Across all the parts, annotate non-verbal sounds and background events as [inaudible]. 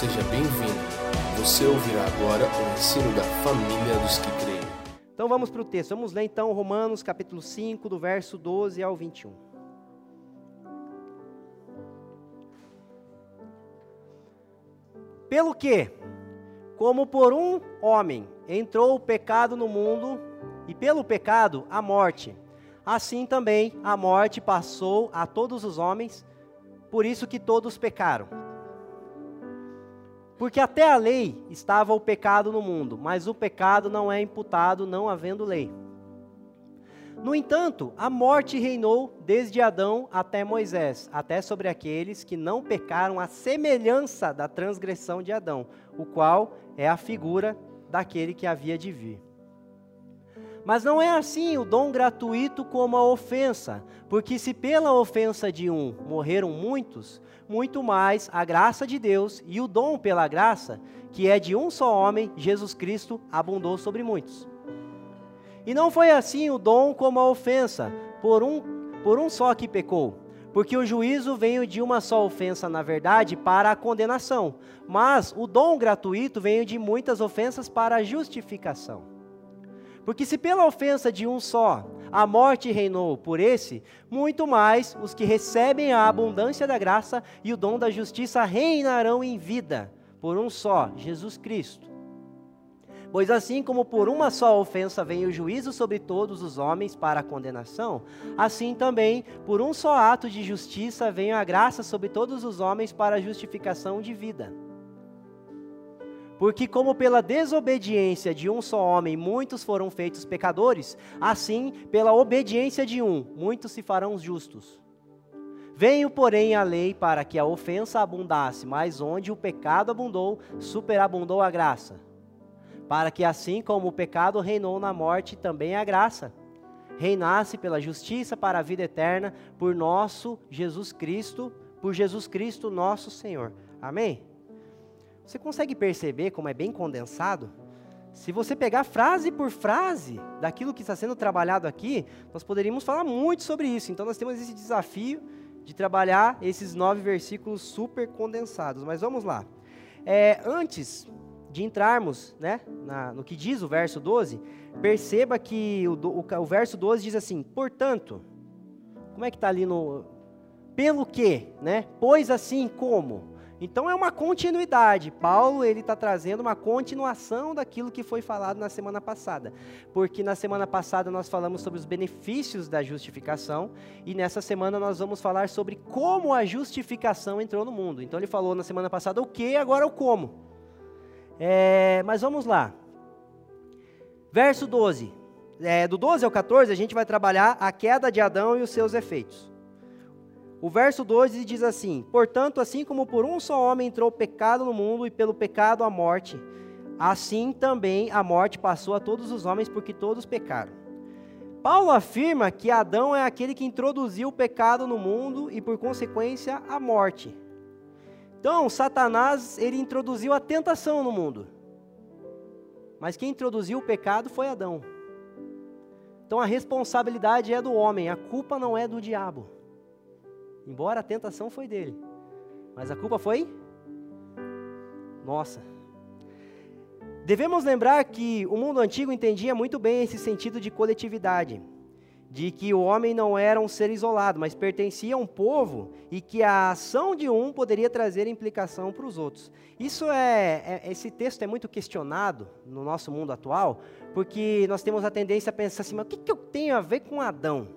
Seja bem-vindo. Você ouvirá agora o ensino da família dos que creem. Então vamos para o texto. Vamos ler então Romanos capítulo 5, do verso 12 ao 21. Pelo que, como por um homem entrou o pecado no mundo, e pelo pecado a morte, assim também a morte passou a todos os homens, por isso que todos pecaram. Porque até a lei estava o pecado no mundo, mas o pecado não é imputado não havendo lei. No entanto, a morte reinou desde Adão até Moisés, até sobre aqueles que não pecaram à semelhança da transgressão de Adão, o qual é a figura daquele que havia de vir. Mas não é assim o dom gratuito como a ofensa, porque se pela ofensa de um morreram muitos, muito mais a graça de Deus e o dom pela graça, que é de um só homem, Jesus Cristo, abundou sobre muitos. E não foi assim o dom como a ofensa, por um, por um só que pecou. Porque o juízo veio de uma só ofensa, na verdade, para a condenação, mas o dom gratuito veio de muitas ofensas para a justificação. Porque se pela ofensa de um só a morte reinou por esse, muito mais os que recebem a abundância da graça e o dom da justiça reinarão em vida por um só, Jesus Cristo. Pois assim como por uma só ofensa vem o juízo sobre todos os homens para a condenação, assim também por um só ato de justiça vem a graça sobre todos os homens para a justificação de vida. Porque, como pela desobediência de um só homem muitos foram feitos pecadores, assim, pela obediência de um, muitos se farão justos. Veio, porém, a lei para que a ofensa abundasse, mas onde o pecado abundou, superabundou a graça. Para que, assim como o pecado reinou na morte, também a graça reinasse pela justiça para a vida eterna por nosso Jesus Cristo, por Jesus Cristo nosso Senhor. Amém? Você consegue perceber como é bem condensado? Se você pegar frase por frase daquilo que está sendo trabalhado aqui, nós poderíamos falar muito sobre isso. Então, nós temos esse desafio de trabalhar esses nove versículos super condensados. Mas vamos lá. É, antes de entrarmos né, na, no que diz o verso 12, perceba que o, o, o verso 12 diz assim: portanto, como é que está ali no. Pelo que, né? Pois assim como. Então é uma continuidade. Paulo ele está trazendo uma continuação daquilo que foi falado na semana passada, porque na semana passada nós falamos sobre os benefícios da justificação e nessa semana nós vamos falar sobre como a justificação entrou no mundo. Então ele falou na semana passada o que, agora o como. É, mas vamos lá. Verso 12. É, do 12 ao 14 a gente vai trabalhar a queda de Adão e os seus efeitos. O verso 12 diz assim: Portanto, assim como por um só homem entrou o pecado no mundo e pelo pecado a morte, assim também a morte passou a todos os homens porque todos pecaram. Paulo afirma que Adão é aquele que introduziu o pecado no mundo e por consequência a morte. Então, Satanás, ele introduziu a tentação no mundo. Mas quem introduziu o pecado foi Adão. Então a responsabilidade é do homem, a culpa não é do diabo. Embora a tentação foi dele. Mas a culpa foi nossa. Devemos lembrar que o mundo antigo entendia muito bem esse sentido de coletividade, de que o homem não era um ser isolado, mas pertencia a um povo e que a ação de um poderia trazer implicação para os outros. Isso é, é, esse texto é muito questionado no nosso mundo atual, porque nós temos a tendência a pensar assim: mas o que, que eu tenho a ver com Adão?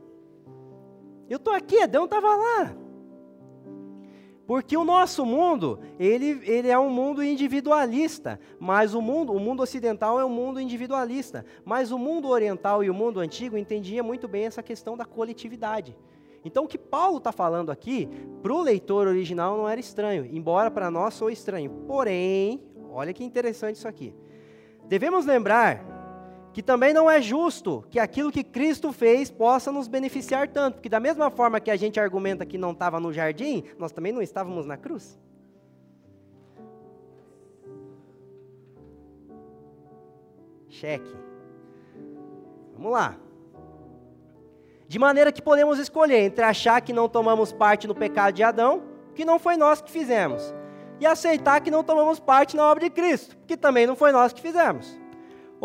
Eu estou aqui, Adão estava lá. Porque o nosso mundo, ele, ele é um mundo individualista, mas o mundo, o mundo ocidental é um mundo individualista, mas o mundo oriental e o mundo antigo entendia muito bem essa questão da coletividade. Então o que Paulo está falando aqui, para o leitor original não era estranho, embora para nós sou estranho. Porém, olha que interessante isso aqui. Devemos lembrar que também não é justo que aquilo que Cristo fez possa nos beneficiar tanto, porque da mesma forma que a gente argumenta que não estava no jardim, nós também não estávamos na cruz. Cheque. Vamos lá. De maneira que podemos escolher entre achar que não tomamos parte no pecado de Adão, que não foi nós que fizemos, e aceitar que não tomamos parte na obra de Cristo, que também não foi nós que fizemos.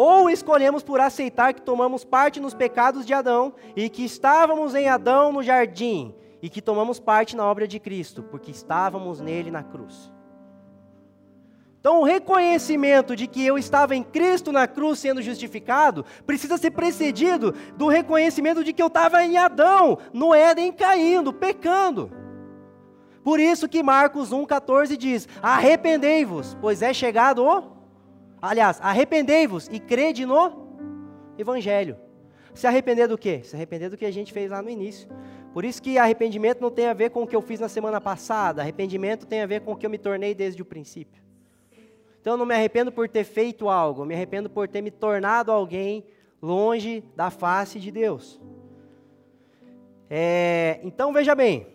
Ou escolhemos por aceitar que tomamos parte nos pecados de Adão e que estávamos em Adão no jardim e que tomamos parte na obra de Cristo, porque estávamos nele na cruz. Então, o reconhecimento de que eu estava em Cristo na cruz sendo justificado precisa ser precedido do reconhecimento de que eu estava em Adão, no Éden caindo, pecando. Por isso que Marcos 1,14 diz: Arrependei-vos, pois é chegado o. Aliás, arrependei-vos e crede no Evangelho. Se arrepender do quê? Se arrepender do que a gente fez lá no início. Por isso que arrependimento não tem a ver com o que eu fiz na semana passada, arrependimento tem a ver com o que eu me tornei desde o princípio. Então eu não me arrependo por ter feito algo, eu me arrependo por ter me tornado alguém longe da face de Deus. É, então veja bem,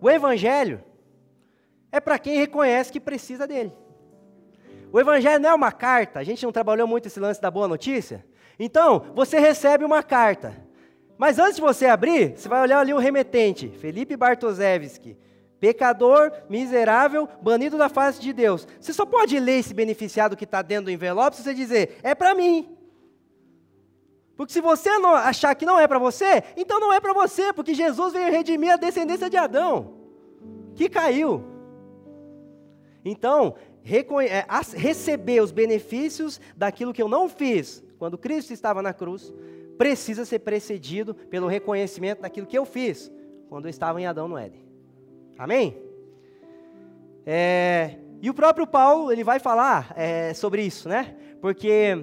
o Evangelho é para quem reconhece que precisa dele. O Evangelho não é uma carta, a gente não trabalhou muito esse lance da boa notícia. Então, você recebe uma carta. Mas antes de você abrir, você vai olhar ali o remetente, Felipe Bartoszewski, pecador, miserável, banido da face de Deus. Você só pode ler esse beneficiado que está dentro do envelope se você dizer, é para mim. Porque se você achar que não é para você, então não é para você, porque Jesus veio redimir a descendência de Adão, que caiu. Então, receber os benefícios daquilo que eu não fiz quando Cristo estava na cruz, precisa ser precedido pelo reconhecimento daquilo que eu fiz quando eu estava em Adão no Éden. Amém? É, e o próprio Paulo ele vai falar é, sobre isso, né? Porque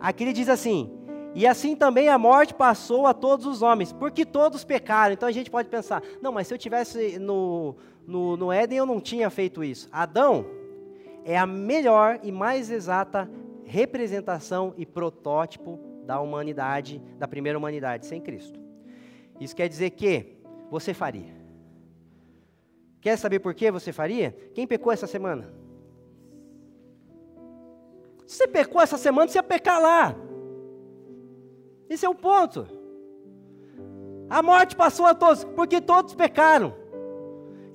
aqui ele diz assim: e assim também a morte passou a todos os homens, porque todos pecaram. Então a gente pode pensar: não, mas se eu tivesse no, no, no Éden eu não tinha feito isso. Adão é a melhor e mais exata representação e protótipo da humanidade, da primeira humanidade sem Cristo. Isso quer dizer que você faria. Quer saber por que você faria? Quem pecou essa semana? Se você pecou essa semana, você ia pecar lá. Esse é o ponto. A morte passou a todos, porque todos pecaram.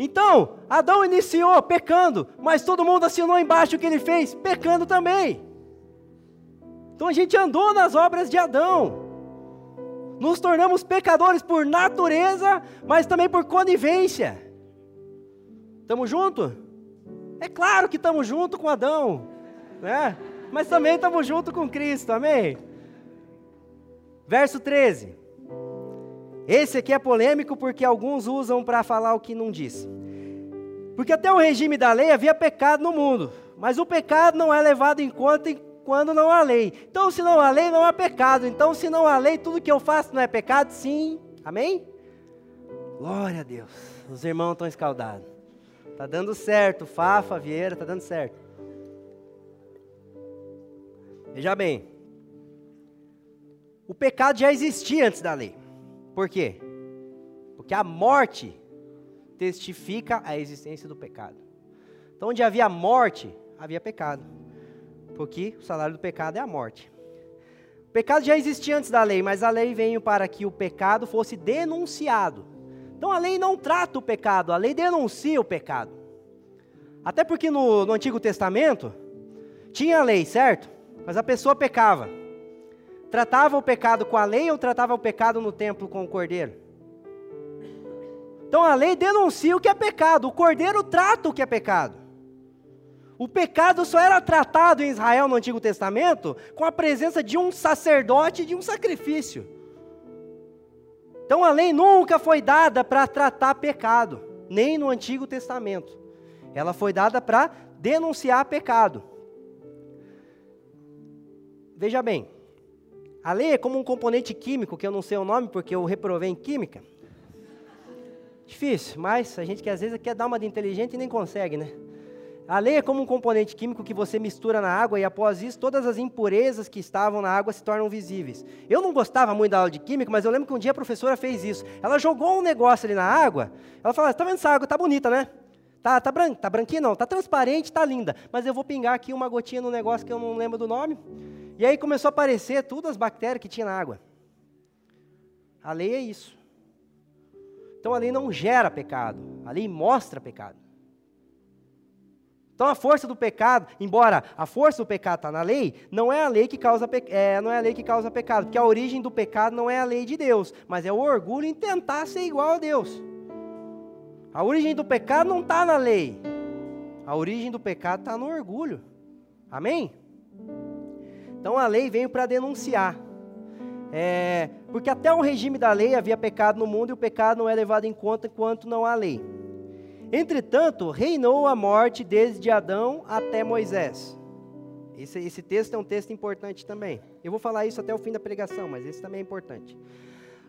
Então, Adão iniciou pecando, mas todo mundo assinou embaixo o que ele fez, pecando também. Então a gente andou nas obras de Adão. Nos tornamos pecadores por natureza, mas também por conivência. Estamos juntos? É claro que estamos juntos com Adão, né? Mas também estamos juntos com Cristo, amém? Verso 13. Esse aqui é polêmico porque alguns usam para falar o que não disse. Porque até o regime da lei havia pecado no mundo, mas o pecado não é levado em conta quando não há lei. Então, se não há lei, não há pecado. Então, se não há lei, tudo que eu faço não é pecado? Sim. Amém? Glória a Deus. Os irmãos estão escaldados. Tá dando certo, Fafa, Vieira, tá dando certo. Veja bem. O pecado já existia antes da lei. Por quê? Porque a morte testifica a existência do pecado. Então, onde havia morte, havia pecado porque o salário do pecado é a morte. O pecado já existia antes da lei, mas a lei veio para que o pecado fosse denunciado. Então a lei não trata o pecado, a lei denuncia o pecado. Até porque no, no Antigo Testamento tinha a lei, certo? Mas a pessoa pecava. Tratava o pecado com a lei ou tratava o pecado no templo com o cordeiro? Então a lei denuncia o que é pecado, o cordeiro trata o que é pecado. O pecado só era tratado em Israel no Antigo Testamento com a presença de um sacerdote e de um sacrifício. Então a lei nunca foi dada para tratar pecado, nem no Antigo Testamento. Ela foi dada para denunciar pecado. Veja bem, a lei é como um componente químico, que eu não sei o nome porque eu reprovei em química. Difícil, mas a gente que às vezes quer dar uma de inteligente e nem consegue, né? A lei é como um componente químico que você mistura na água e após isso todas as impurezas que estavam na água se tornam visíveis. Eu não gostava muito da aula de química, mas eu lembro que um dia a professora fez isso. Ela jogou um negócio ali na água, ela falou, tá vendo essa água, tá bonita, né? Tá, tá, bran tá branquinha não, tá transparente, tá linda. Mas eu vou pingar aqui uma gotinha no negócio que eu não lembro do nome. E aí começou a aparecer todas as bactérias que tinha na água. A lei é isso. Então a lei não gera pecado, a lei mostra pecado. Então a força do pecado, embora a força do pecado está na lei, não é a lei que causa é, não é a lei que causa pecado, porque a origem do pecado não é a lei de Deus, mas é o orgulho em tentar ser igual a Deus. A origem do pecado não está na lei, a origem do pecado está no orgulho. Amém? Então a lei veio para denunciar. É, porque até o regime da lei havia pecado no mundo e o pecado não é levado em conta enquanto não há lei. Entretanto, reinou a morte desde Adão até Moisés. Esse, esse texto é um texto importante também. Eu vou falar isso até o fim da pregação, mas esse também é importante.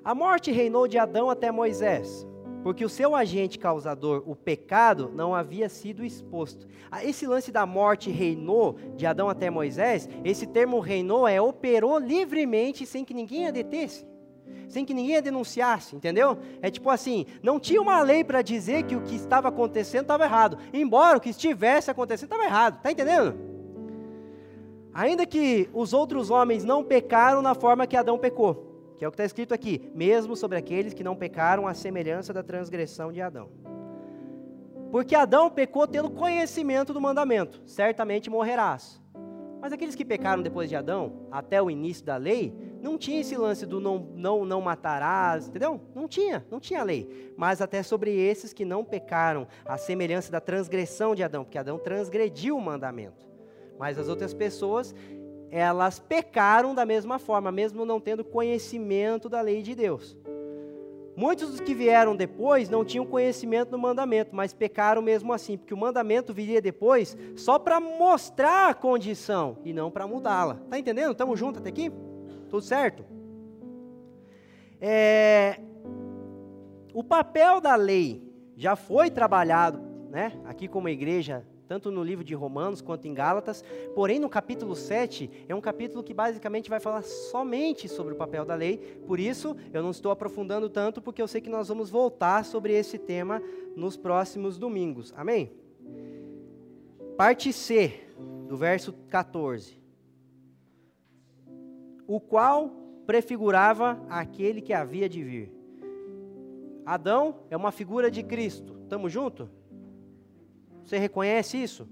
A morte reinou de Adão até Moisés, porque o seu agente causador, o pecado, não havia sido exposto. Ah, esse lance da morte reinou de Adão até Moisés, esse termo reinou é operou livremente sem que ninguém a detesse sem que ninguém a denunciasse, entendeu? É tipo assim, não tinha uma lei para dizer que o que estava acontecendo estava errado, embora o que estivesse acontecendo estava errado, tá entendendo? Ainda que os outros homens não pecaram na forma que Adão pecou, que é o que está escrito aqui, mesmo sobre aqueles que não pecaram à semelhança da transgressão de Adão. Porque Adão pecou tendo conhecimento do mandamento, certamente morrerás. Mas aqueles que pecaram depois de Adão, até o início da lei, não tinha esse lance do não, não, não matarás, entendeu? Não tinha, não tinha lei. Mas até sobre esses que não pecaram, a semelhança da transgressão de Adão, porque Adão transgrediu o mandamento. Mas as outras pessoas, elas pecaram da mesma forma, mesmo não tendo conhecimento da lei de Deus. Muitos dos que vieram depois não tinham conhecimento do mandamento, mas pecaram mesmo assim, porque o mandamento viria depois só para mostrar a condição e não para mudá-la. Tá entendendo? Estamos juntos até aqui? Tudo certo? É, o papel da lei já foi trabalhado, né, aqui como igreja, tanto no livro de Romanos quanto em Gálatas, porém no capítulo 7 é um capítulo que basicamente vai falar somente sobre o papel da lei, por isso eu não estou aprofundando tanto, porque eu sei que nós vamos voltar sobre esse tema nos próximos domingos, amém? Parte C, do verso 14 o qual prefigurava aquele que havia de vir. Adão é uma figura de Cristo. Estamos junto? Você reconhece isso?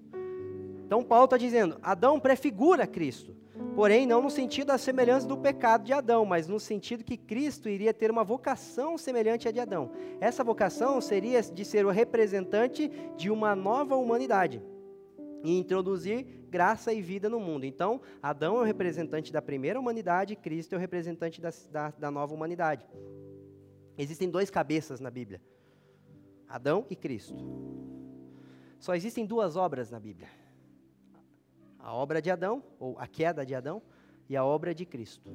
Então Paulo está dizendo, Adão prefigura Cristo. Porém, não no sentido da semelhança do pecado de Adão, mas no sentido que Cristo iria ter uma vocação semelhante à de Adão. Essa vocação seria de ser o representante de uma nova humanidade e introduzir graça e vida no mundo. Então, Adão é o representante da primeira humanidade, Cristo é o representante da, da, da nova humanidade. Existem dois cabeças na Bíblia: Adão e Cristo. Só existem duas obras na Bíblia: a obra de Adão, ou a queda de Adão, e a obra de Cristo.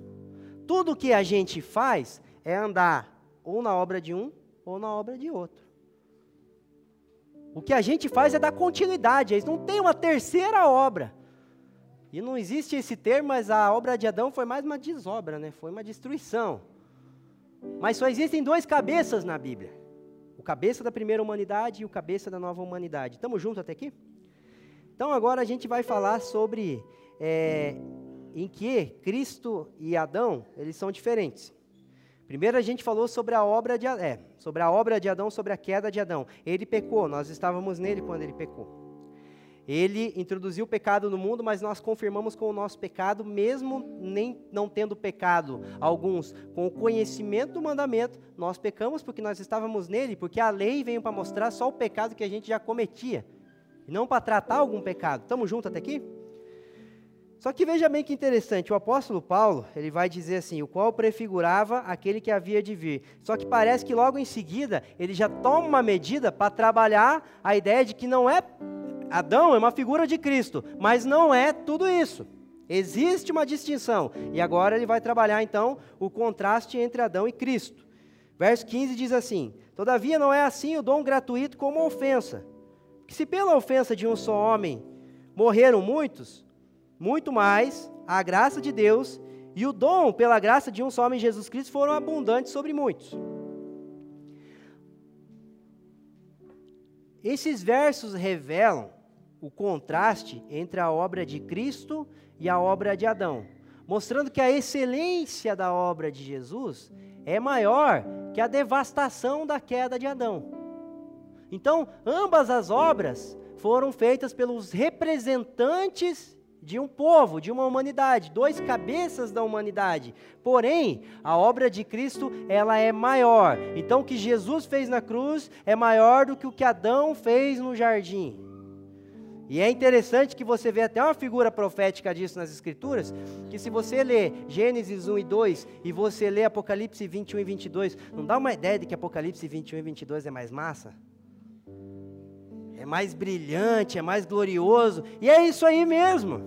Tudo que a gente faz é andar ou na obra de um ou na obra de outro. O que a gente faz é dar continuidade, eles não tem uma terceira obra. E não existe esse termo, mas a obra de Adão foi mais uma desobra, né? foi uma destruição. Mas só existem dois cabeças na Bíblia: o cabeça da primeira humanidade e o cabeça da nova humanidade. Estamos juntos até aqui? Então agora a gente vai falar sobre é, em que Cristo e Adão eles são diferentes. Primeiro a gente falou sobre a obra de é, sobre a obra de Adão, sobre a queda de Adão. Ele pecou, nós estávamos nele quando ele pecou. Ele introduziu o pecado no mundo, mas nós confirmamos com o nosso pecado, mesmo nem não tendo pecado alguns, com o conhecimento do mandamento, nós pecamos porque nós estávamos nele, porque a lei veio para mostrar só o pecado que a gente já cometia, e não para tratar algum pecado. Estamos juntos até aqui? Só que veja bem que interessante, o apóstolo Paulo, ele vai dizer assim, o qual prefigurava aquele que havia de vir. Só que parece que logo em seguida, ele já toma uma medida para trabalhar a ideia de que não é Adão é uma figura de Cristo, mas não é tudo isso. Existe uma distinção. E agora ele vai trabalhar então o contraste entre Adão e Cristo. Verso 15 diz assim: Todavia não é assim o dom gratuito como ofensa. Que se pela ofensa de um só homem morreram muitos, muito mais a graça de Deus e o dom pela graça de um só homem Jesus Cristo foram abundantes sobre muitos. Esses versos revelam o contraste entre a obra de Cristo e a obra de Adão, mostrando que a excelência da obra de Jesus é maior que a devastação da queda de Adão. Então, ambas as obras foram feitas pelos representantes de um povo, de uma humanidade, dois cabeças da humanidade. Porém, a obra de Cristo, ela é maior. Então, o que Jesus fez na cruz é maior do que o que Adão fez no jardim. E é interessante que você vê até uma figura profética disso nas Escrituras, que se você ler Gênesis 1 e 2 e você ler Apocalipse 21 e 22, não dá uma ideia de que Apocalipse 21 e 22 é mais massa? É mais brilhante, é mais glorioso, e é isso aí mesmo.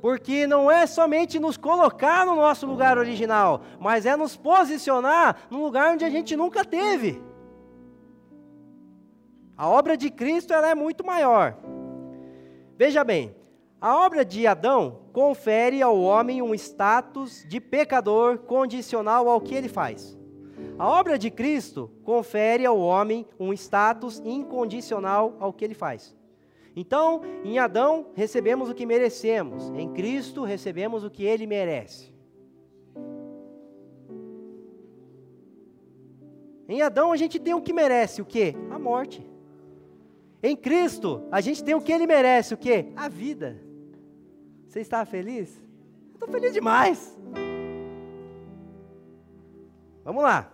Porque não é somente nos colocar no nosso lugar original, mas é nos posicionar no lugar onde a gente nunca teve. A obra de Cristo ela é muito maior. Veja bem, a obra de Adão confere ao homem um status de pecador condicional ao que ele faz. A obra de Cristo confere ao homem um status incondicional ao que ele faz. Então, em Adão recebemos o que merecemos, em Cristo recebemos o que ele merece. Em Adão a gente tem o que merece, o que? A morte. Em Cristo a gente tem o que ele merece, o que? A vida. Você está feliz? Estou feliz demais. Vamos lá.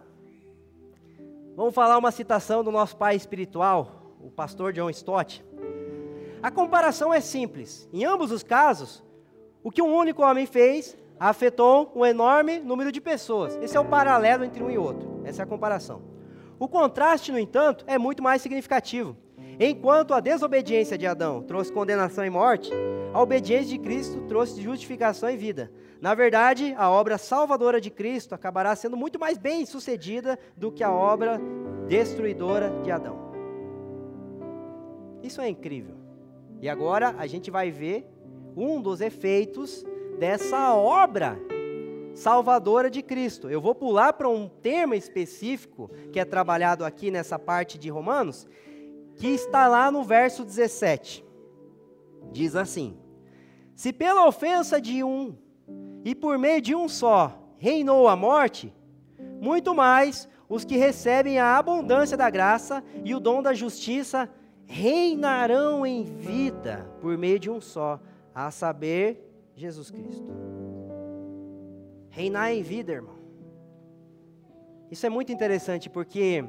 Vamos falar uma citação do nosso pai espiritual, o pastor John Stott. A comparação é simples. Em ambos os casos, o que um único homem fez afetou um enorme número de pessoas. Esse é o paralelo entre um e outro. Essa é a comparação. O contraste, no entanto, é muito mais significativo. Enquanto a desobediência de Adão trouxe condenação e morte, a obediência de Cristo trouxe justificação e vida. Na verdade, a obra salvadora de Cristo acabará sendo muito mais bem sucedida do que a obra destruidora de Adão. Isso é incrível. E agora a gente vai ver um dos efeitos dessa obra salvadora de Cristo. Eu vou pular para um termo específico que é trabalhado aqui nessa parte de Romanos, que está lá no verso 17. Diz assim: Se pela ofensa de um e por meio de um só reinou a morte, muito mais os que recebem a abundância da graça e o dom da justiça reinarão em vida por meio de um só, a saber, Jesus Cristo. Reinar em vida, irmão. Isso é muito interessante porque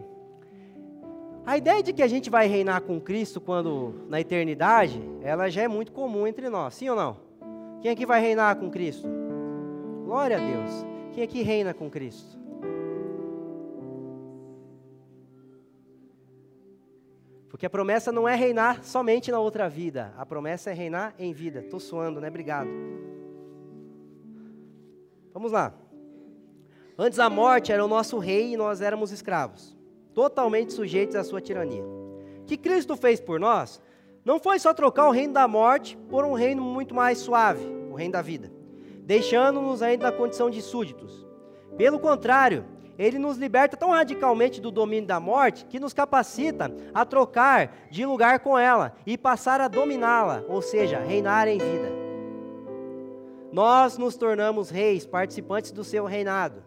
a ideia de que a gente vai reinar com Cristo quando na eternidade, ela já é muito comum entre nós, sim ou não? Quem aqui vai reinar com Cristo? Glória a Deus. Quem aqui reina com Cristo? Porque a promessa não é reinar somente na outra vida, a promessa é reinar em vida. Estou suando, né? Obrigado. Vamos lá. Antes a morte era o nosso rei e nós éramos escravos, totalmente sujeitos à sua tirania. O que Cristo fez por nós não foi só trocar o reino da morte por um reino muito mais suave, o reino da vida, deixando-nos ainda na condição de súditos. Pelo contrário, ele nos liberta tão radicalmente do domínio da morte que nos capacita a trocar de lugar com ela e passar a dominá-la, ou seja, reinar em vida. Nós nos tornamos reis, participantes do seu reinado,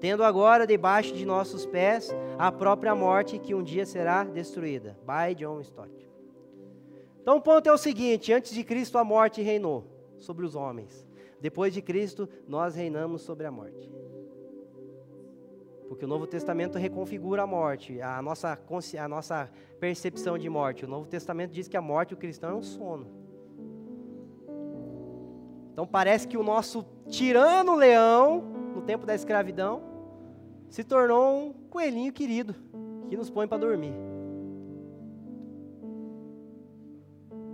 tendo agora debaixo de nossos pés a própria morte que um dia será destruída. By John Stott. Então o ponto é o seguinte: antes de Cristo a morte reinou sobre os homens. Depois de Cristo, nós reinamos sobre a morte. Porque o Novo Testamento reconfigura a morte, a nossa, a nossa percepção de morte. O Novo Testamento diz que a morte do cristão é um sono. Então parece que o nosso tirano leão, no tempo da escravidão, se tornou um coelhinho querido, que nos põe para dormir.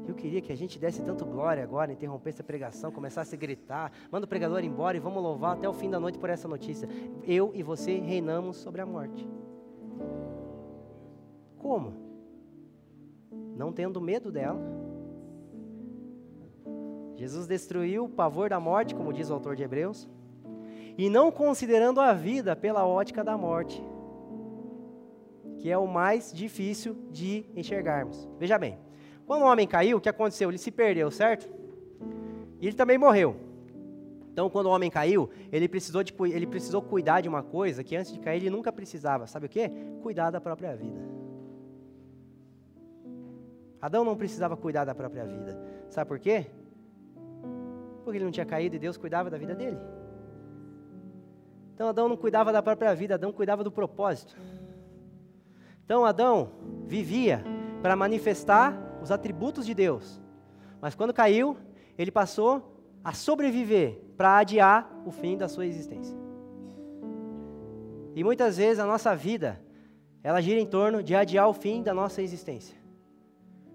Eu queria que a gente desse tanto glória agora, interrompesse a pregação, começasse a gritar, manda o pregador embora e vamos louvar até o fim da noite por essa notícia. Eu e você reinamos sobre a morte. Como? Não tendo medo dela. Jesus destruiu o pavor da morte, como diz o autor de Hebreus, e não considerando a vida pela ótica da morte, que é o mais difícil de enxergarmos. Veja bem, quando o homem caiu, o que aconteceu? Ele se perdeu, certo? E ele também morreu. Então, quando o homem caiu, ele precisou, de, ele precisou cuidar de uma coisa que antes de cair ele nunca precisava. Sabe o que? Cuidar da própria vida. Adão não precisava cuidar da própria vida. Sabe por quê? Porque ele não tinha caído e Deus cuidava da vida dele. Então Adão não cuidava da própria vida, Adão cuidava do propósito. Então Adão vivia para manifestar os atributos de Deus. Mas quando caiu, ele passou a sobreviver para adiar o fim da sua existência. E muitas vezes a nossa vida, ela gira em torno de adiar o fim da nossa existência.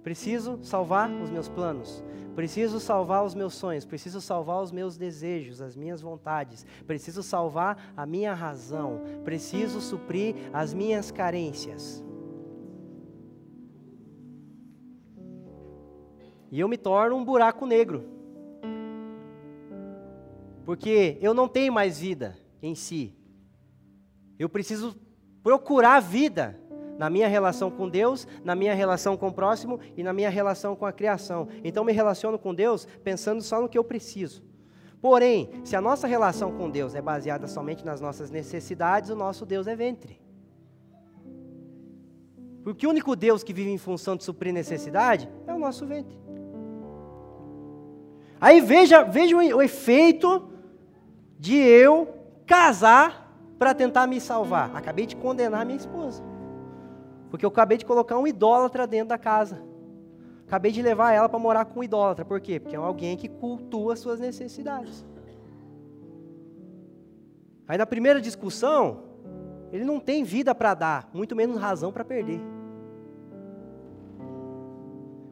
Preciso salvar os meus planos, preciso salvar os meus sonhos, preciso salvar os meus desejos, as minhas vontades, preciso salvar a minha razão, preciso suprir as minhas carências. E eu me torno um buraco negro. Porque eu não tenho mais vida em si. Eu preciso procurar vida na minha relação com Deus, na minha relação com o próximo e na minha relação com a criação. Então me relaciono com Deus pensando só no que eu preciso. Porém, se a nossa relação com Deus é baseada somente nas nossas necessidades, o nosso Deus é ventre. Porque o único Deus que vive em função de suprir necessidade é o nosso ventre. Aí veja, veja o efeito de eu casar para tentar me salvar. Acabei de condenar minha esposa. Porque eu acabei de colocar um idólatra dentro da casa. Acabei de levar ela para morar com um idólatra. Por quê? Porque é alguém que cultua suas necessidades. Aí na primeira discussão, ele não tem vida para dar, muito menos razão para perder.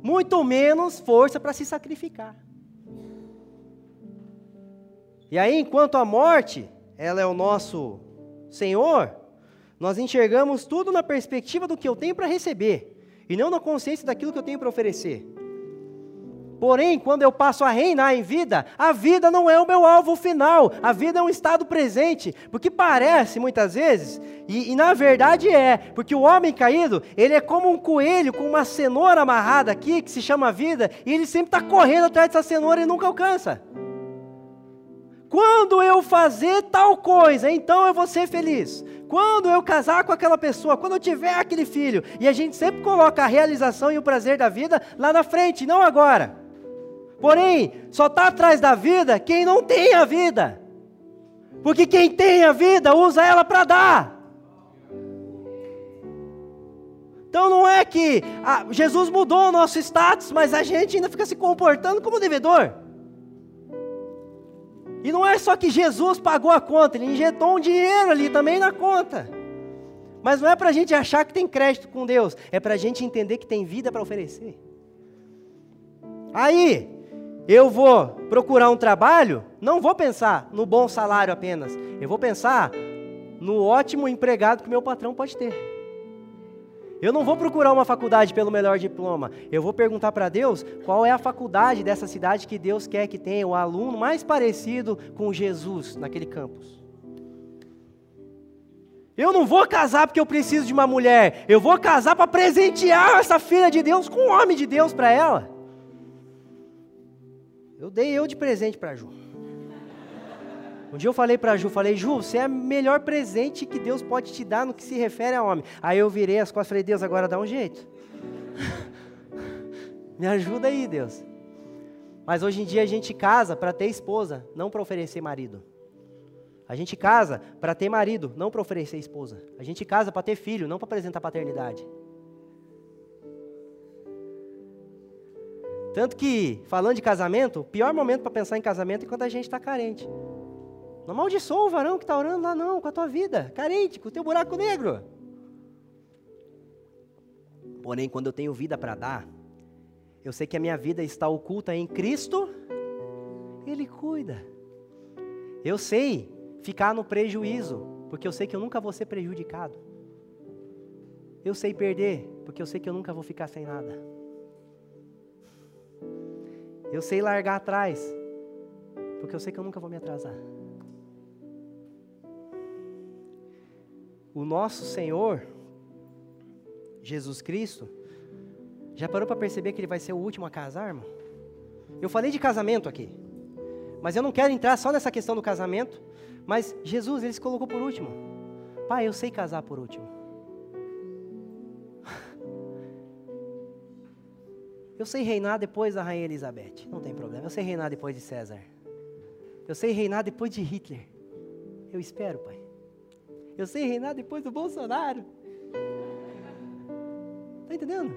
Muito menos força para se sacrificar. E aí, enquanto a morte, ela é o nosso Senhor, nós enxergamos tudo na perspectiva do que eu tenho para receber, e não na consciência daquilo que eu tenho para oferecer. Porém, quando eu passo a reinar em vida, a vida não é o meu alvo final, a vida é um estado presente, porque parece muitas vezes, e, e, na verdade é, porque o homem caído, ele é como um coelho com uma cenoura amarrada aqui, que se chama vida, e ele sempre está correndo atrás dessa cenoura e nunca alcança. Quando eu fazer tal coisa, então eu vou ser feliz. Quando eu casar com aquela pessoa, quando eu tiver aquele filho. E a gente sempre coloca a realização e o prazer da vida lá na frente, não agora. Porém, só está atrás da vida quem não tem a vida. Porque quem tem a vida usa ela para dar. Então não é que ah, Jesus mudou o nosso status, mas a gente ainda fica se comportando como devedor. E não é só que Jesus pagou a conta, ele injetou um dinheiro ali também na conta. Mas não é para a gente achar que tem crédito com Deus, é para a gente entender que tem vida para oferecer. Aí, eu vou procurar um trabalho, não vou pensar no bom salário apenas, eu vou pensar no ótimo empregado que meu patrão pode ter. Eu não vou procurar uma faculdade pelo melhor diploma. Eu vou perguntar para Deus qual é a faculdade dessa cidade que Deus quer que tenha o aluno mais parecido com Jesus naquele campus. Eu não vou casar porque eu preciso de uma mulher. Eu vou casar para presentear essa filha de Deus com um homem de Deus para ela. Eu dei eu de presente para Ju. Um dia eu falei para Ju, falei, Ju, você é o melhor presente que Deus pode te dar no que se refere a homem. Aí eu virei as costas e falei, Deus, agora dá um jeito. [laughs] Me ajuda aí, Deus. Mas hoje em dia a gente casa para ter esposa, não para oferecer marido. A gente casa para ter marido, não para oferecer esposa. A gente casa para ter filho, não para apresentar paternidade. Tanto que, falando de casamento, o pior momento para pensar em casamento é quando a gente está carente. Não amaldiçoa o varão que está orando lá, não, com a tua vida, carente, com o teu buraco negro. Porém, quando eu tenho vida para dar, eu sei que a minha vida está oculta em Cristo, Ele cuida. Eu sei ficar no prejuízo, porque eu sei que eu nunca vou ser prejudicado. Eu sei perder, porque eu sei que eu nunca vou ficar sem nada. Eu sei largar atrás, porque eu sei que eu nunca vou me atrasar. O nosso Senhor, Jesus Cristo, já parou para perceber que ele vai ser o último a casar, irmão? Eu falei de casamento aqui, mas eu não quero entrar só nessa questão do casamento, mas Jesus, ele se colocou por último. Pai, eu sei casar por último. [laughs] Eu sei reinar depois da Rainha Elizabeth, não tem problema. Eu sei reinar depois de César. Eu sei reinar depois de Hitler. Eu espero, Pai. Eu sei reinar depois do Bolsonaro. Está entendendo?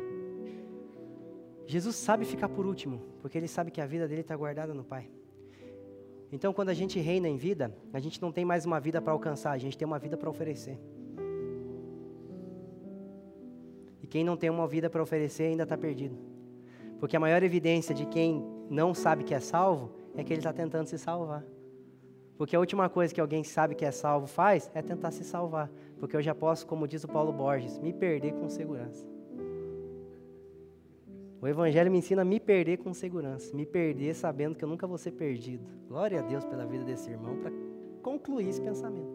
Jesus sabe ficar por último, porque ele sabe que a vida dele está guardada no Pai. Então, quando a gente reina em vida, a gente não tem mais uma vida para alcançar, a gente tem uma vida para oferecer. E quem não tem uma vida para oferecer ainda está perdido. Porque a maior evidência de quem não sabe que é salvo é que ele está tentando se salvar. Porque a última coisa que alguém sabe que é salvo faz é tentar se salvar. Porque eu já posso, como diz o Paulo Borges, me perder com segurança. O Evangelho me ensina a me perder com segurança, me perder sabendo que eu nunca vou ser perdido. Glória a Deus pela vida desse irmão para concluir esse pensamento.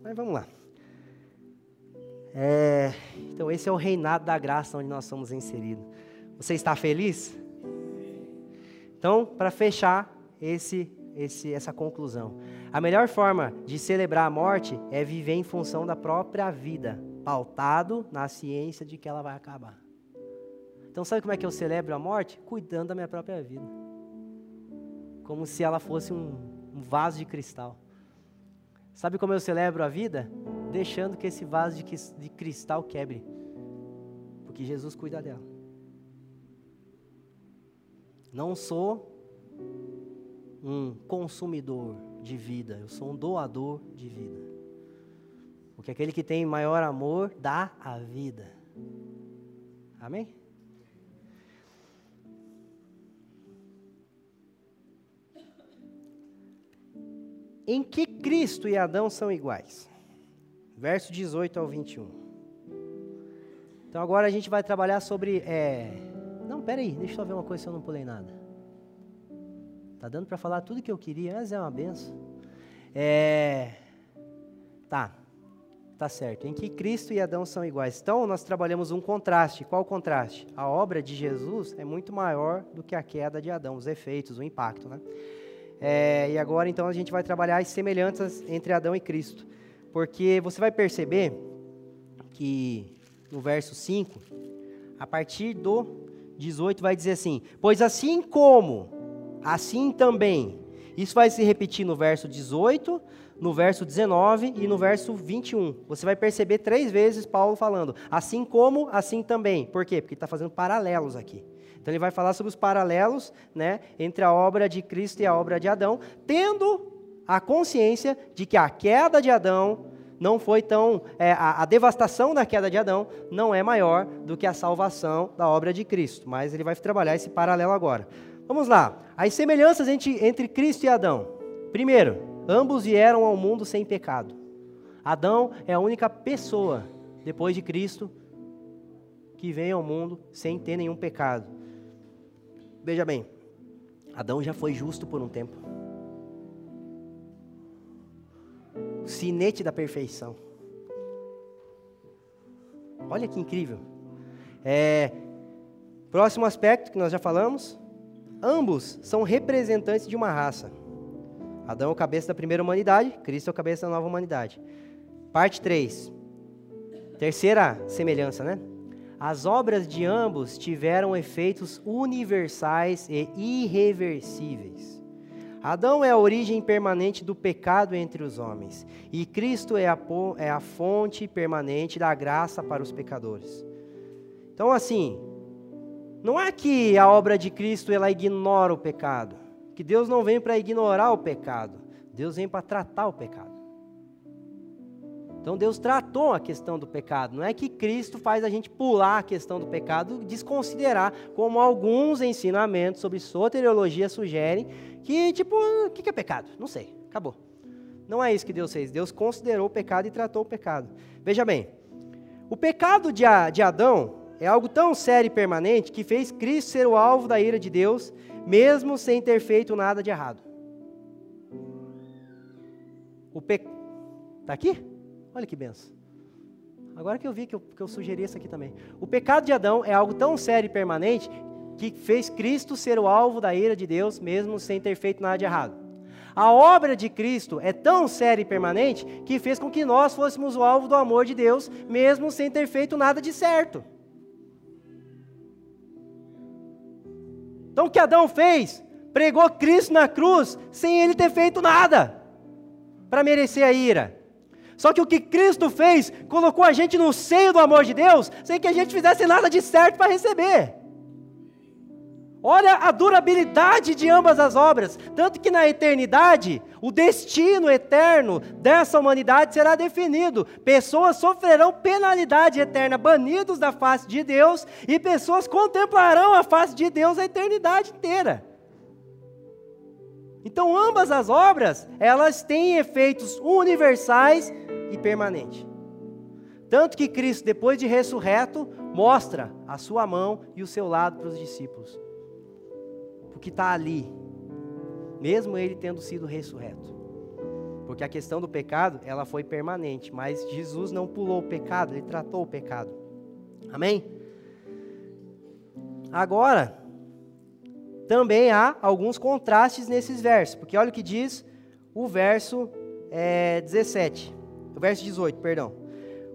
Mas vamos lá. É, então, esse é o reinado da graça onde nós somos inseridos. Você está feliz? Então, para fechar esse, esse, essa conclusão, a melhor forma de celebrar a morte é viver em função da própria vida, pautado na ciência de que ela vai acabar. Então, sabe como é que eu celebro a morte? Cuidando da minha própria vida. Como se ela fosse um, um vaso de cristal. Sabe como eu celebro a vida? Deixando que esse vaso de, de cristal quebre. Porque Jesus cuida dela. Não sou um consumidor de vida, eu sou um doador de vida. Porque aquele que tem maior amor dá a vida. Amém? Em que Cristo e Adão são iguais? Verso 18 ao 21. Então agora a gente vai trabalhar sobre. É... Não, peraí, deixa eu ver uma coisa se eu não pulei nada. Tá dando para falar tudo que eu queria, mas é uma benção. É... Tá, tá certo. Em que Cristo e Adão são iguais. Então nós trabalhamos um contraste. Qual o contraste? A obra de Jesus é muito maior do que a queda de Adão, os efeitos, o impacto, né? É, e agora então a gente vai trabalhar as semelhanças entre Adão e Cristo. Porque você vai perceber que no verso 5, a partir do 18 vai dizer assim: Pois assim como, assim também. Isso vai se repetir no verso 18, no verso 19 e no verso 21. Você vai perceber três vezes Paulo falando, assim como, assim também. Por quê? Porque ele está fazendo paralelos aqui. Então ele vai falar sobre os paralelos né, entre a obra de Cristo e a obra de Adão, tendo a consciência de que a queda de Adão não foi tão. É, a, a, devastação da queda de Adão não é maior do que a salvação da obra de Cristo. Mas ele vai trabalhar esse paralelo agora. Vamos lá. As semelhanças entre, Cristo e Adão. Primeiro, ambos vieram ao mundo sem pecado. Adão é a única pessoa, depois de Cristo, que vem ao mundo sem ter nenhum pecado. Veja bem, Adão já foi justo por um tempo. Sinete da perfeição. Olha que incrível. É, próximo aspecto que nós já falamos: ambos são representantes de uma raça. Adão é o cabeça da primeira humanidade, Cristo é o cabeça da nova humanidade. Parte 3. Terceira semelhança, né? As obras de ambos tiveram efeitos universais e irreversíveis. Adão é a origem permanente do pecado entre os homens, e Cristo é a, é a fonte permanente da graça para os pecadores. Então, assim, não é que a obra de Cristo ela ignora o pecado, que Deus não vem para ignorar o pecado, Deus vem para tratar o pecado. Então Deus tratou a questão do pecado. Não é que Cristo faz a gente pular a questão do pecado, desconsiderar, como alguns ensinamentos sobre soteriologia sugerem, que tipo, o que é pecado? Não sei, acabou. Não é isso que Deus fez. Deus considerou o pecado e tratou o pecado. Veja bem, o pecado de, de Adão é algo tão sério e permanente que fez Cristo ser o alvo da ira de Deus, mesmo sem ter feito nada de errado. O pecado. Está aqui? Olha que benção. Agora que eu vi que eu, que eu sugeri isso aqui também. O pecado de Adão é algo tão sério e permanente que fez Cristo ser o alvo da ira de Deus, mesmo sem ter feito nada de errado. A obra de Cristo é tão séria e permanente que fez com que nós fôssemos o alvo do amor de Deus, mesmo sem ter feito nada de certo. Então o que Adão fez? Pregou Cristo na cruz sem ele ter feito nada para merecer a ira. Só que o que Cristo fez, colocou a gente no seio do amor de Deus, sem que a gente fizesse nada de certo para receber. Olha a durabilidade de ambas as obras. Tanto que na eternidade, o destino eterno dessa humanidade será definido. Pessoas sofrerão penalidade eterna, banidos da face de Deus, e pessoas contemplarão a face de Deus a eternidade inteira. Então, ambas as obras, elas têm efeitos universais e permanentes. Tanto que Cristo, depois de ressurreto, mostra a sua mão e o seu lado para os discípulos. Porque está ali, mesmo ele tendo sido ressurreto. Porque a questão do pecado, ela foi permanente, mas Jesus não pulou o pecado, ele tratou o pecado. Amém? Agora, também há alguns contrastes nesses versos, porque olha o que diz o verso é, 17, o verso 18, perdão.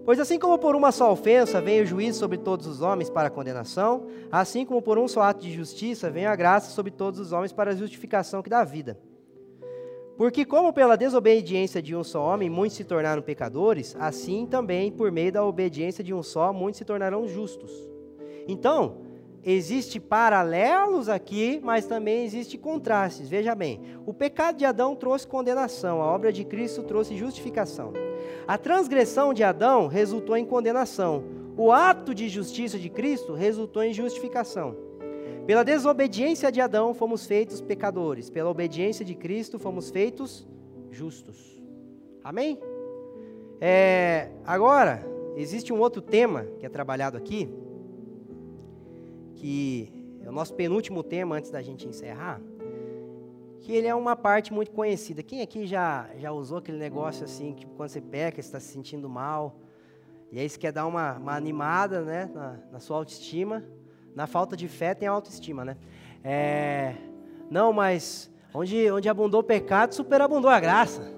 Pois assim como por uma só ofensa vem o juízo sobre todos os homens para a condenação, assim como por um só ato de justiça vem a graça sobre todos os homens para a justificação que dá vida. Porque como pela desobediência de um só homem muitos se tornaram pecadores, assim também por meio da obediência de um só muitos se tornarão justos. Então, existe paralelos aqui, mas também existe contrastes. Veja bem, o pecado de Adão trouxe condenação, a obra de Cristo trouxe justificação. A transgressão de Adão resultou em condenação. O ato de justiça de Cristo resultou em justificação. Pela desobediência de Adão fomos feitos pecadores, pela obediência de Cristo fomos feitos justos. Amém? É, agora, existe um outro tema que é trabalhado aqui, que é o nosso penúltimo tema antes da gente encerrar, que ele é uma parte muito conhecida. Quem aqui já, já usou aquele negócio assim, que quando você peca, está se sentindo mal, e aí você quer dar uma, uma animada né, na, na, sua autoestima. Na falta de fé tem autoestima, né? É, não, mas onde, onde abundou o pecado, superabundou a graça.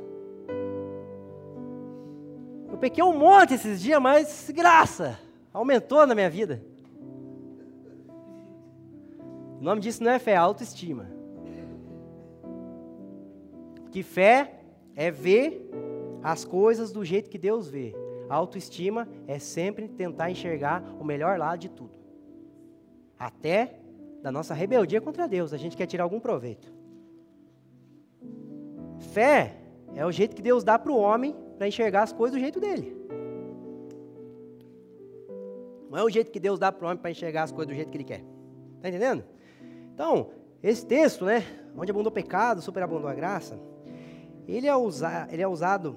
Eu pequei um monte esses dias, mas graça aumentou na minha vida. O nome disso não é fé, é autoestima. Que fé é ver as coisas do jeito que Deus vê. A autoestima é sempre tentar enxergar o melhor lado de tudo. Até da nossa rebeldia contra Deus, a gente quer tirar algum proveito. Fé é o jeito que Deus dá para o homem para enxergar as coisas do jeito dele. Não é o jeito que Deus dá para o homem para enxergar as coisas do jeito que ele quer. Está entendendo? Então, esse texto, né, onde abundou o pecado, superabundou a graça, ele é, usa, ele é usado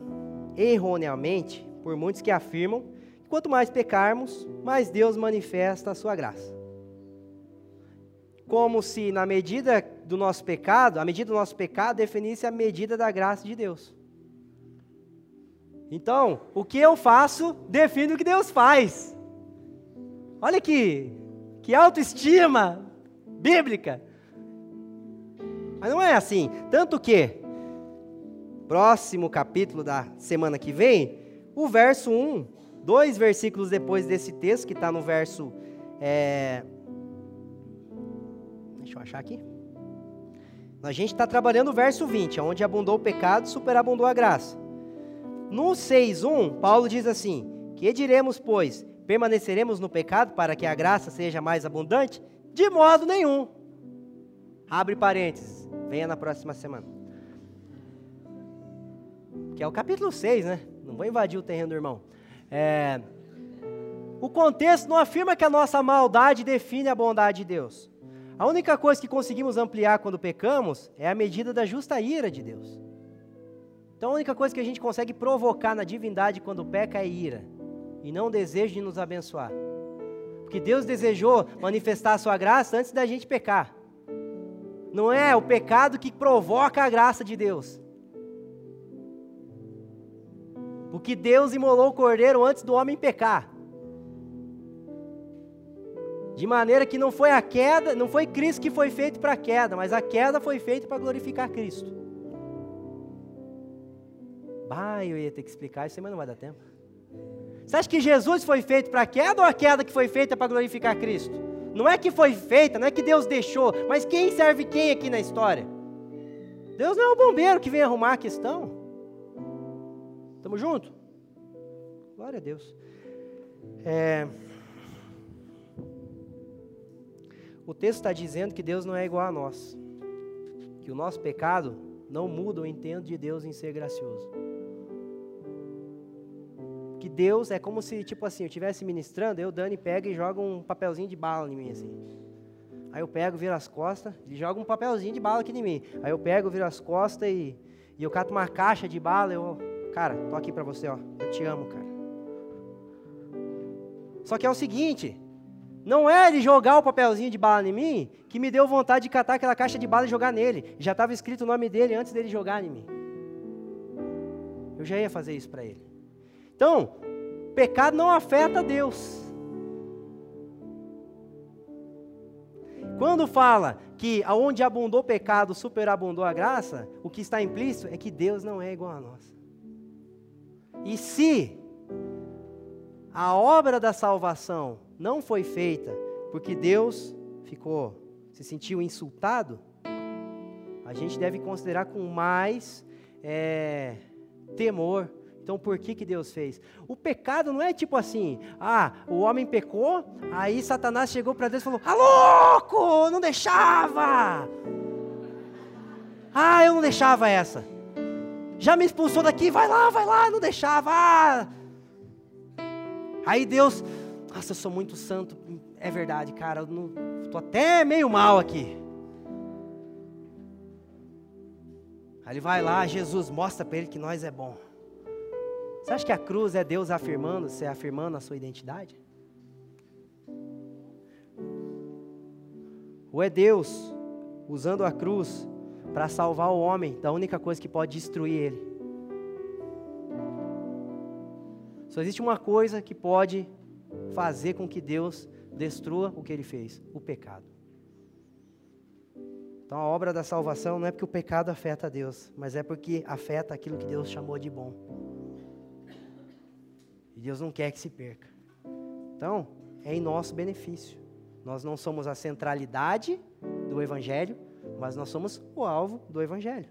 erroneamente por muitos que afirmam que quanto mais pecarmos, mais Deus manifesta a sua graça. Como se na medida do nosso pecado, a medida do nosso pecado definisse a medida da graça de Deus. Então, o que eu faço define o que Deus faz. Olha que, que autoestima bíblica. Mas não é assim. Tanto que, próximo capítulo da semana que vem, o verso 1, dois versículos depois desse texto, que está no verso. É... Deixa eu achar aqui. A gente está trabalhando o verso 20, onde abundou o pecado, superabundou a graça. No 6.1, Paulo diz assim: Que diremos, pois? Permaneceremos no pecado para que a graça seja mais abundante? De modo nenhum. Abre parênteses. Venha na próxima semana. Que é o capítulo 6, né? Não vou invadir o terreno do irmão. É, o contexto não afirma que a nossa maldade define a bondade de Deus. A única coisa que conseguimos ampliar quando pecamos é a medida da justa ira de Deus. Então a única coisa que a gente consegue provocar na divindade quando peca é ira, e não desejo de nos abençoar. Porque Deus desejou manifestar a sua graça antes da gente pecar. Não é o pecado que provoca a graça de Deus. Porque Deus imolou o cordeiro antes do homem pecar. De maneira que não foi a queda, não foi Cristo que foi feito para a queda, mas a queda foi feita para glorificar Cristo. Bah, eu ia ter que explicar isso, mas não vai dar tempo. Você acha que Jesus foi feito para a queda ou a queda que foi feita para glorificar Cristo? Não é que foi feita, não é que Deus deixou, mas quem serve quem aqui na história? Deus não é o bombeiro que vem arrumar a questão. Tamo junto? Glória a Deus. É... O texto está dizendo que Deus não é igual a nós. Que o nosso pecado não muda o intento de Deus em ser gracioso. Que Deus é como se, tipo assim, eu estivesse ministrando, eu, Dani, pega e joga um papelzinho de bala em mim, assim. Aí eu pego, viro as costas e joga um papelzinho de bala aqui em mim. Aí eu pego, viro as costas e, e eu cato uma caixa de bala. Eu, cara, tô aqui pra você, ó. Eu te amo, cara. Só que é o seguinte, não é ele jogar o papelzinho de bala em mim que me deu vontade de catar aquela caixa de bala e jogar nele. Já estava escrito o nome dele antes dele jogar em mim. Eu já ia fazer isso para ele. Então, pecado não afeta Deus. Quando fala que aonde abundou pecado, superabundou a graça, o que está implícito é que Deus não é igual a nós. E se a obra da salvação não foi feita porque Deus ficou, se sentiu insultado, a gente deve considerar com mais é, temor. Então, por que, que Deus fez? O pecado não é tipo assim, ah, o homem pecou, aí Satanás chegou para Deus e falou: Ah, louco, não deixava. Ah, eu não deixava essa. Já me expulsou daqui, vai lá, vai lá, não deixava. Ah, Aí Deus, nossa, eu sou muito santo. É verdade, cara, eu não, tô até meio mal aqui. Aí ele vai lá, Jesus mostra para ele que nós é bom. Você acha que a cruz é Deus afirmando, você afirmando a sua identidade? Ou é Deus usando a cruz para salvar o homem da única coisa que pode destruir ele? Só existe uma coisa que pode fazer com que Deus destrua o que ele fez: o pecado. Então a obra da salvação não é porque o pecado afeta a Deus, mas é porque afeta aquilo que Deus chamou de bom. E Deus não quer que se perca. Então, é em nosso benefício. Nós não somos a centralidade do Evangelho, mas nós somos o alvo do Evangelho.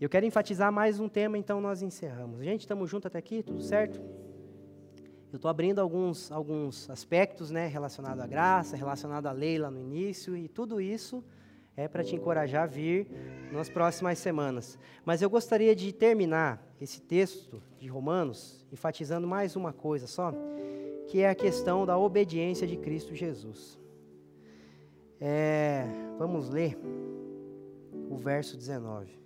Eu quero enfatizar mais um tema, então nós encerramos. Gente, estamos juntos até aqui? Tudo certo? Eu estou abrindo alguns, alguns aspectos né, relacionados à graça, relacionado à lei lá no início, e tudo isso é para te encorajar a vir nas próximas semanas. Mas eu gostaria de terminar esse texto de Romanos enfatizando mais uma coisa só, que é a questão da obediência de Cristo Jesus. É, vamos ler o verso 19.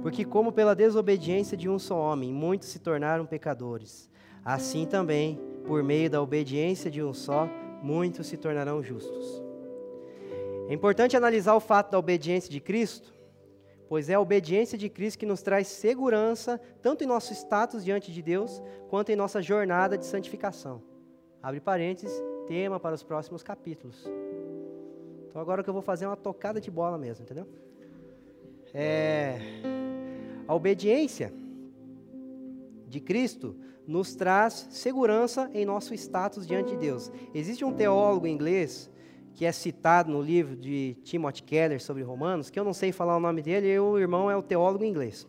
Porque, como pela desobediência de um só homem, muitos se tornaram pecadores, assim também, por meio da obediência de um só, muitos se tornarão justos. É importante analisar o fato da obediência de Cristo, pois é a obediência de Cristo que nos traz segurança, tanto em nosso status diante de Deus, quanto em nossa jornada de santificação. Abre parênteses, tema para os próximos capítulos. Então, agora que eu vou fazer uma tocada de bola mesmo, entendeu? É. A obediência de Cristo nos traz segurança em nosso status diante de Deus. Existe um teólogo inglês que é citado no livro de Timothy Keller sobre Romanos, que eu não sei falar o nome dele, e o irmão é o teólogo inglês.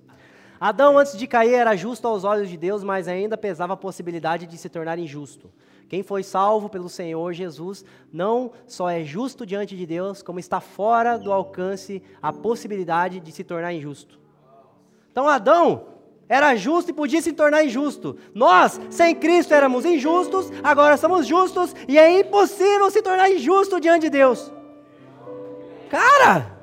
Adão, antes de cair, era justo aos olhos de Deus, mas ainda pesava a possibilidade de se tornar injusto. Quem foi salvo pelo Senhor Jesus não só é justo diante de Deus, como está fora do alcance a possibilidade de se tornar injusto. Então Adão era justo e podia se tornar injusto. Nós, sem Cristo, éramos injustos, agora somos justos e é impossível se tornar injusto diante de Deus. Cara!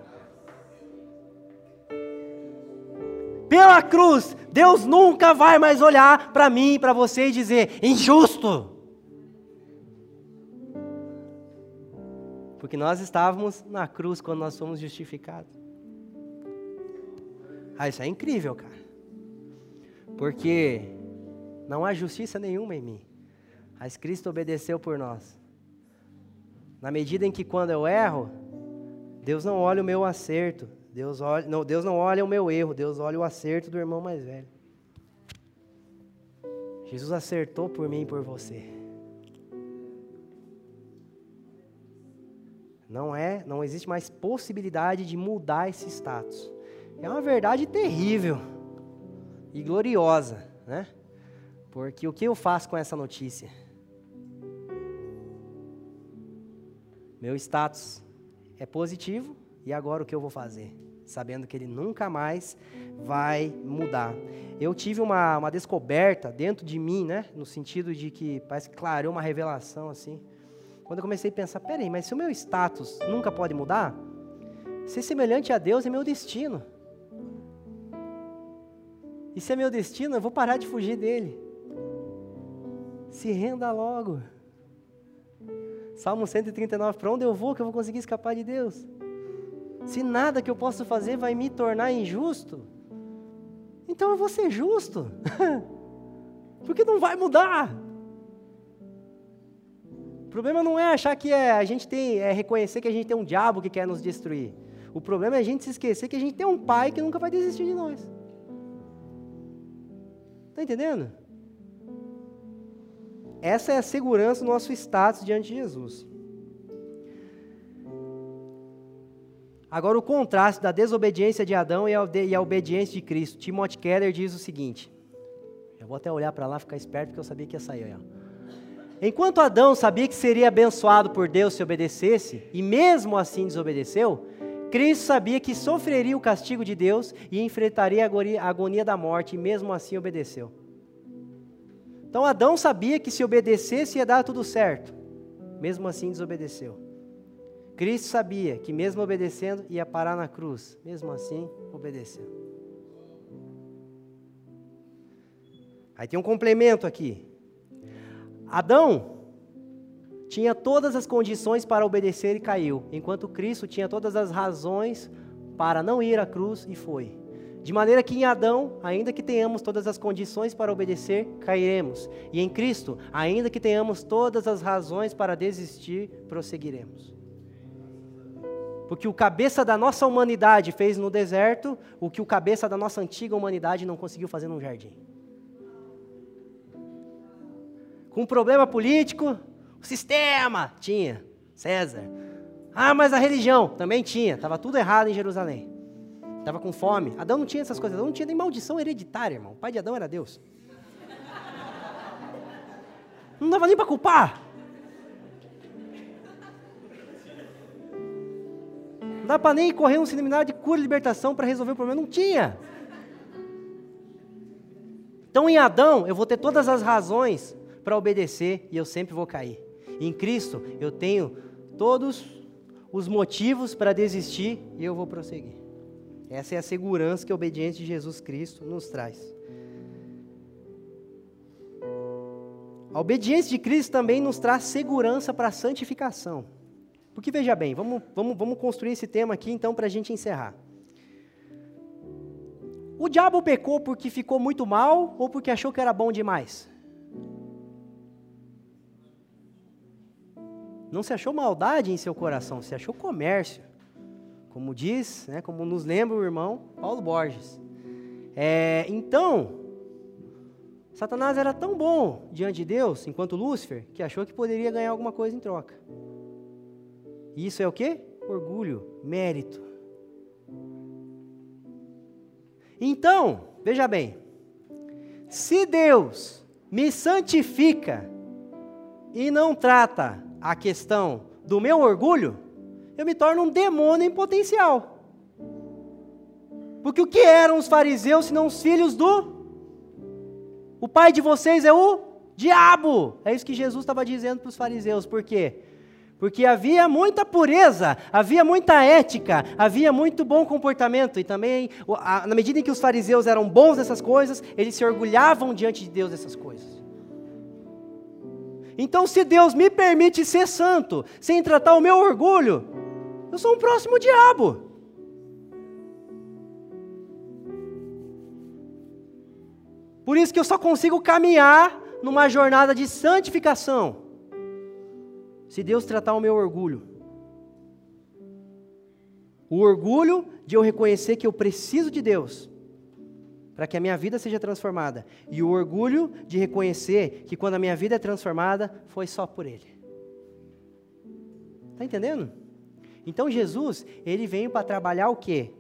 Pela cruz, Deus nunca vai mais olhar para mim para você e dizer injusto. Porque nós estávamos na cruz quando nós fomos justificados. Ah, isso é incrível, cara. Porque não há justiça nenhuma em mim, mas Cristo obedeceu por nós. Na medida em que quando eu erro, Deus não olha o meu acerto, Deus, olha, não, Deus não olha o meu erro, Deus olha o acerto do irmão mais velho. Jesus acertou por mim e por você. Não é, não existe mais possibilidade de mudar esse status. É uma verdade terrível e gloriosa, né? Porque o que eu faço com essa notícia? Meu status é positivo e agora o que eu vou fazer? Sabendo que ele nunca mais vai mudar. Eu tive uma, uma descoberta dentro de mim, né? No sentido de que parece que clareou uma revelação assim. Quando eu comecei a pensar, peraí, mas se o meu status nunca pode mudar, ser semelhante a Deus é meu destino. Se é meu destino, eu vou parar de fugir dele. Se renda logo. Salmo 139, para onde eu vou que eu vou conseguir escapar de Deus? Se nada que eu possa fazer vai me tornar injusto, então eu vou ser justo. [laughs] Porque não vai mudar. O problema não é achar que é, a gente tem, é reconhecer que a gente tem um diabo que quer nos destruir. O problema é a gente se esquecer que a gente tem um pai que nunca vai desistir de nós. Está entendendo? Essa é a segurança do nosso status diante de Jesus. Agora, o contraste da desobediência de Adão e a obediência de Cristo. Timothy Keller diz o seguinte: eu vou até olhar para lá, ficar esperto, porque eu sabia que ia sair. Ó. Enquanto Adão sabia que seria abençoado por Deus se obedecesse, e mesmo assim desobedeceu, Cristo sabia que sofreria o castigo de Deus e enfrentaria a agonia da morte, e mesmo assim obedeceu. Então Adão sabia que se obedecesse ia dar tudo certo, mesmo assim desobedeceu. Cristo sabia que mesmo obedecendo ia parar na cruz, mesmo assim obedeceu. Aí tem um complemento aqui. Adão tinha todas as condições para obedecer e caiu, enquanto Cristo tinha todas as razões para não ir à cruz e foi. De maneira que em Adão, ainda que tenhamos todas as condições para obedecer, cairemos. E em Cristo, ainda que tenhamos todas as razões para desistir, prosseguiremos. Porque o cabeça da nossa humanidade fez no deserto o que o cabeça da nossa antiga humanidade não conseguiu fazer num jardim. Com problema político, o sistema tinha, César. Ah, mas a religião também tinha, estava tudo errado em Jerusalém. Estava com fome. Adão não tinha essas coisas, Adão não tinha nem maldição hereditária, irmão. O pai de Adão era Deus. Não dava nem para culpar. Não dá para nem correr um seminário de cura e libertação para resolver o problema. Não tinha. Então, em Adão, eu vou ter todas as razões para obedecer e eu sempre vou cair. Em Cristo eu tenho todos os motivos para desistir e eu vou prosseguir. Essa é a segurança que a obediência de Jesus Cristo nos traz. A obediência de Cristo também nos traz segurança para a santificação. Porque veja bem, vamos, vamos, vamos construir esse tema aqui então para a gente encerrar. O diabo pecou porque ficou muito mal ou porque achou que era bom demais? Não se achou maldade em seu coração, se achou comércio. Como diz, né, como nos lembra o irmão Paulo Borges. É, então, Satanás era tão bom diante de Deus, enquanto Lúcifer, que achou que poderia ganhar alguma coisa em troca. E isso é o que? Orgulho, mérito. Então, veja bem, se Deus me santifica e não trata a questão do meu orgulho, eu me torno um demônio em potencial. Porque o que eram os fariseus se não os filhos do? O pai de vocês é o diabo. É isso que Jesus estava dizendo para os fariseus. Por quê? Porque havia muita pureza, havia muita ética, havia muito bom comportamento. E também, na medida em que os fariseus eram bons nessas coisas, eles se orgulhavam diante de Deus dessas coisas. Então, se Deus me permite ser santo, sem tratar o meu orgulho, eu sou um próximo diabo. Por isso que eu só consigo caminhar numa jornada de santificação, se Deus tratar o meu orgulho. O orgulho de eu reconhecer que eu preciso de Deus para que a minha vida seja transformada. E o orgulho de reconhecer que quando a minha vida é transformada, foi só por Ele. Está entendendo? Então Jesus, ele veio para trabalhar o quê?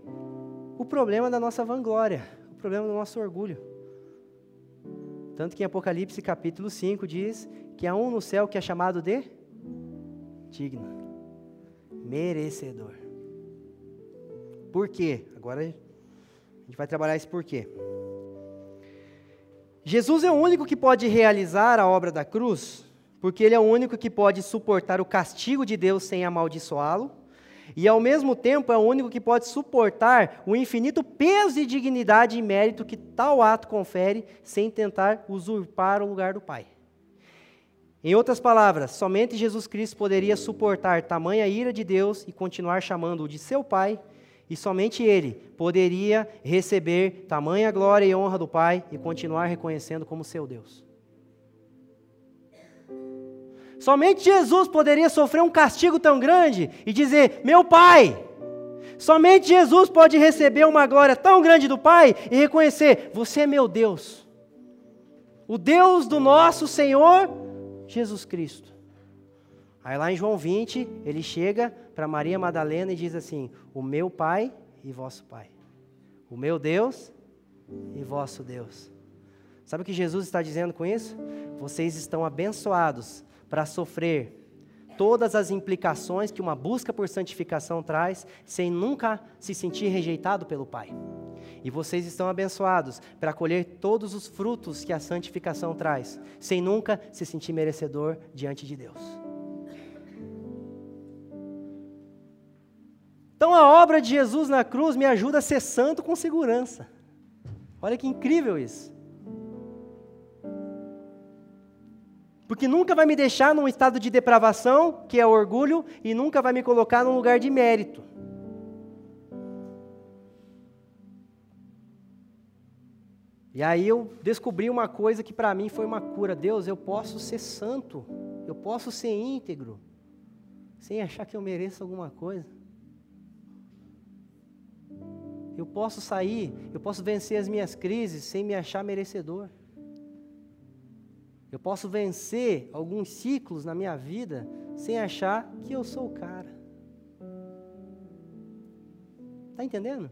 O problema da nossa vanglória, o problema do nosso orgulho. Tanto que em Apocalipse capítulo 5 diz que há um no céu que é chamado de digno, merecedor. Por quê? Agora a gente vai trabalhar esse porquê. Jesus é o único que pode realizar a obra da cruz, porque ele é o único que pode suportar o castigo de Deus sem amaldiçoá-lo, e ao mesmo tempo é o único que pode suportar o infinito peso e dignidade e mérito que tal ato confere, sem tentar usurpar o lugar do Pai. Em outras palavras, somente Jesus Cristo poderia suportar tamanha ira de Deus e continuar chamando-o de seu Pai e somente ele poderia receber tamanha glória e honra do Pai e continuar reconhecendo como seu Deus. Somente Jesus poderia sofrer um castigo tão grande e dizer: Meu Pai. Somente Jesus pode receber uma glória tão grande do Pai e reconhecer: Você é meu Deus. O Deus do nosso Senhor Jesus Cristo. Aí lá em João 20, ele chega para Maria Madalena e diz assim: O meu Pai e vosso Pai. O meu Deus e vosso Deus. Sabe o que Jesus está dizendo com isso? Vocês estão abençoados para sofrer todas as implicações que uma busca por santificação traz, sem nunca se sentir rejeitado pelo Pai. E vocês estão abençoados para colher todos os frutos que a santificação traz, sem nunca se sentir merecedor diante de Deus. Então a obra de Jesus na cruz me ajuda a ser santo com segurança. Olha que incrível isso. Porque nunca vai me deixar num estado de depravação, que é orgulho, e nunca vai me colocar num lugar de mérito. E aí eu descobri uma coisa que para mim foi uma cura. Deus, eu posso ser santo, eu posso ser íntegro, sem achar que eu mereço alguma coisa. Eu posso sair, eu posso vencer as minhas crises sem me achar merecedor. Eu posso vencer alguns ciclos na minha vida sem achar que eu sou o cara. Está entendendo?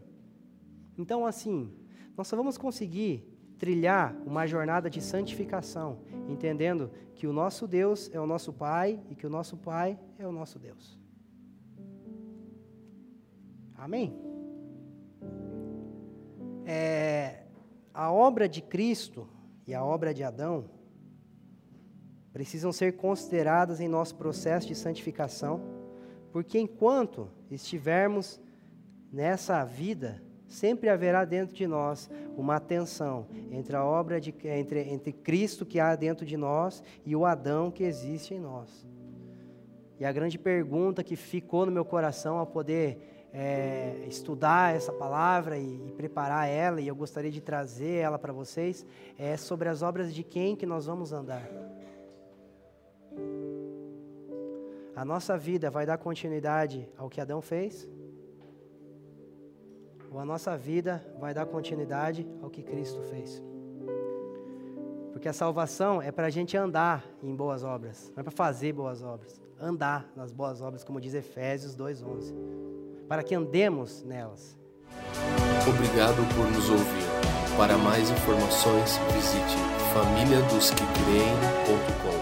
Então, assim, nós só vamos conseguir trilhar uma jornada de santificação, entendendo que o nosso Deus é o nosso Pai e que o nosso Pai é o nosso Deus. Amém? É, a obra de Cristo e a obra de Adão precisam ser consideradas em nosso processo de santificação, porque enquanto estivermos nessa vida, sempre haverá dentro de nós uma tensão entre a obra de entre, entre Cristo que há dentro de nós e o Adão que existe em nós. E a grande pergunta que ficou no meu coração ao poder é, estudar essa palavra e, e, preparar ela, e eu gostaria de trazer ela para vocês, é sobre as obras de quem que nós vamos andar. A nossa vida vai dar continuidade ao que Adão fez? Ou a nossa vida vai dar continuidade ao que Cristo fez? Porque a salvação é para a gente andar em boas obras, não é para fazer boas obras. Andar nas boas obras, como diz Efésios 2,11 para que andemos nelas. Obrigado por nos ouvir. Para mais informações, visite famíliadosquecreem.com.